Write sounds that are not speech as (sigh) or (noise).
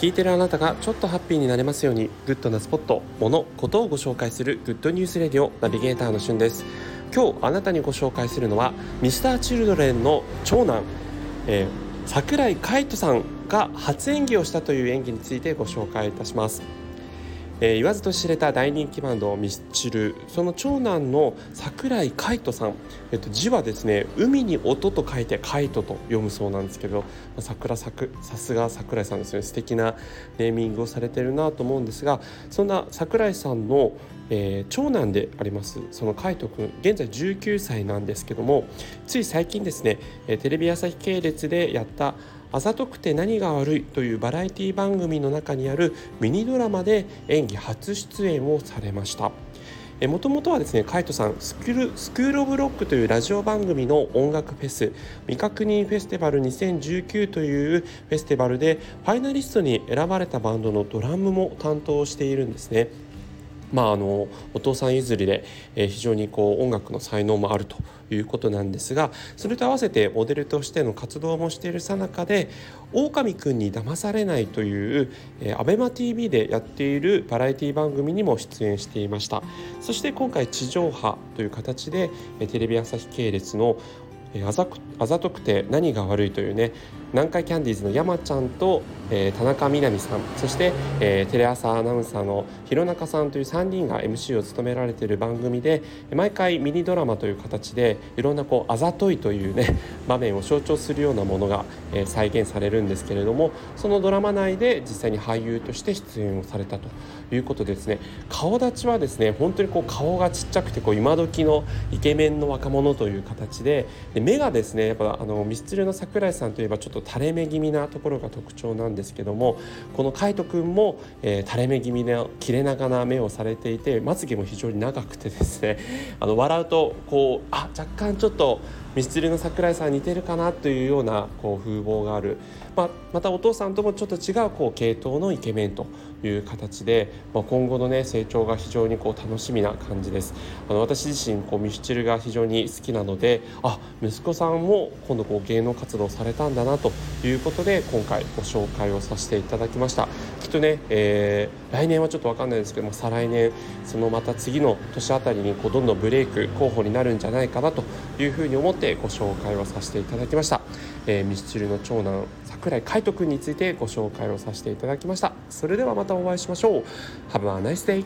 聞いてるあなたがちょっとハッピーになれますようにグッドなスポット、もの、ことをご紹介する Good News Radio ナビゲーターのしゅんです。今日あなたにご紹介するのは Mr.Children の長男、えー、桜井海人さんが初演技をしたという演技についてご紹介いたします。えー、言わずと知れた大人気バンドミスチルその長男の桜井海人さん、えっと、字はですね海に音と書いて海人と読むそうなんですけど、まあ、桜さすが桜井さんですね。素敵なネーミングをされてるなと思うんですがそんな桜井さんの、えー、長男でありますその海人君現在19歳なんですけどもつい最近ですねえテレビ朝日系列でやったあざとくて何が悪いというバラエティ番組の中にあるミニドラマで演技初出演をされました。もともとはですねカイトさんスクールスクール・オブ・ロックというラジオ番組の音楽フェス未確認フェスティバル2019というフェスティバルでファイナリストに選ばれたバンドのドラムも担当しているんですね。まあ、あのお父さん譲りで、えー、非常にこう音楽の才能もあるということなんですがそれと合わせてモデルとしての活動もしているさなかで「狼くんに騙されない」という、えー、ABEMATV でやっているバラエティ番組にも出演していました。そして今回地上波という形で、えー、テレビ朝日系列のあざあざとくて何が悪いというね南海キャンディーズの山ちゃんと、えー、田中みな実さん。そして、えー、テレ朝アナウンサーの弘中さんという3人が MC を務められている番組で毎回ミニドラマという形でいろんなこうあざといというね (laughs) 場面を象徴するようなものが、えー、再現されるんですけれどもそのドラマ内で実際に俳優として出演をされたということですね顔立ちはですね本当にこう顔がちっちゃくてこう今時のイケメンの若者という形でで目がですねやっぱあのミスチルの桜井さんといえばちょっと垂れ目気味なところが特徴なんですけどもこの海斗くんも、えー、垂れ目気味な切れ長な目をされていてまつげも非常に長くてですねあの笑うとこうあ若干ちょっとミスチルの桜井さん似てるかなというようなこう風貌がある、まあ、またお父さんともちょっと違うこう系統のイケメンという形で、まあ、今後の、ね、成長が非常にこう楽しみな感じです。あの私自身こうミスチルが非常に好きなのであ息子さんも今度こう芸能活動されたんだなということで今回ご紹介をさせていただきました。きっとね、えー、来年はちょっと分かんないですけども再来年そのまた次の年あたりにこうどんどんブレイク候補になるんじゃないかなというふうに思ってご紹介をさせていただきました、えー、ミスチルの長男桜井海斗くんについてご紹介をさせていただきました。それではまたお会いしましょう。Have a nice day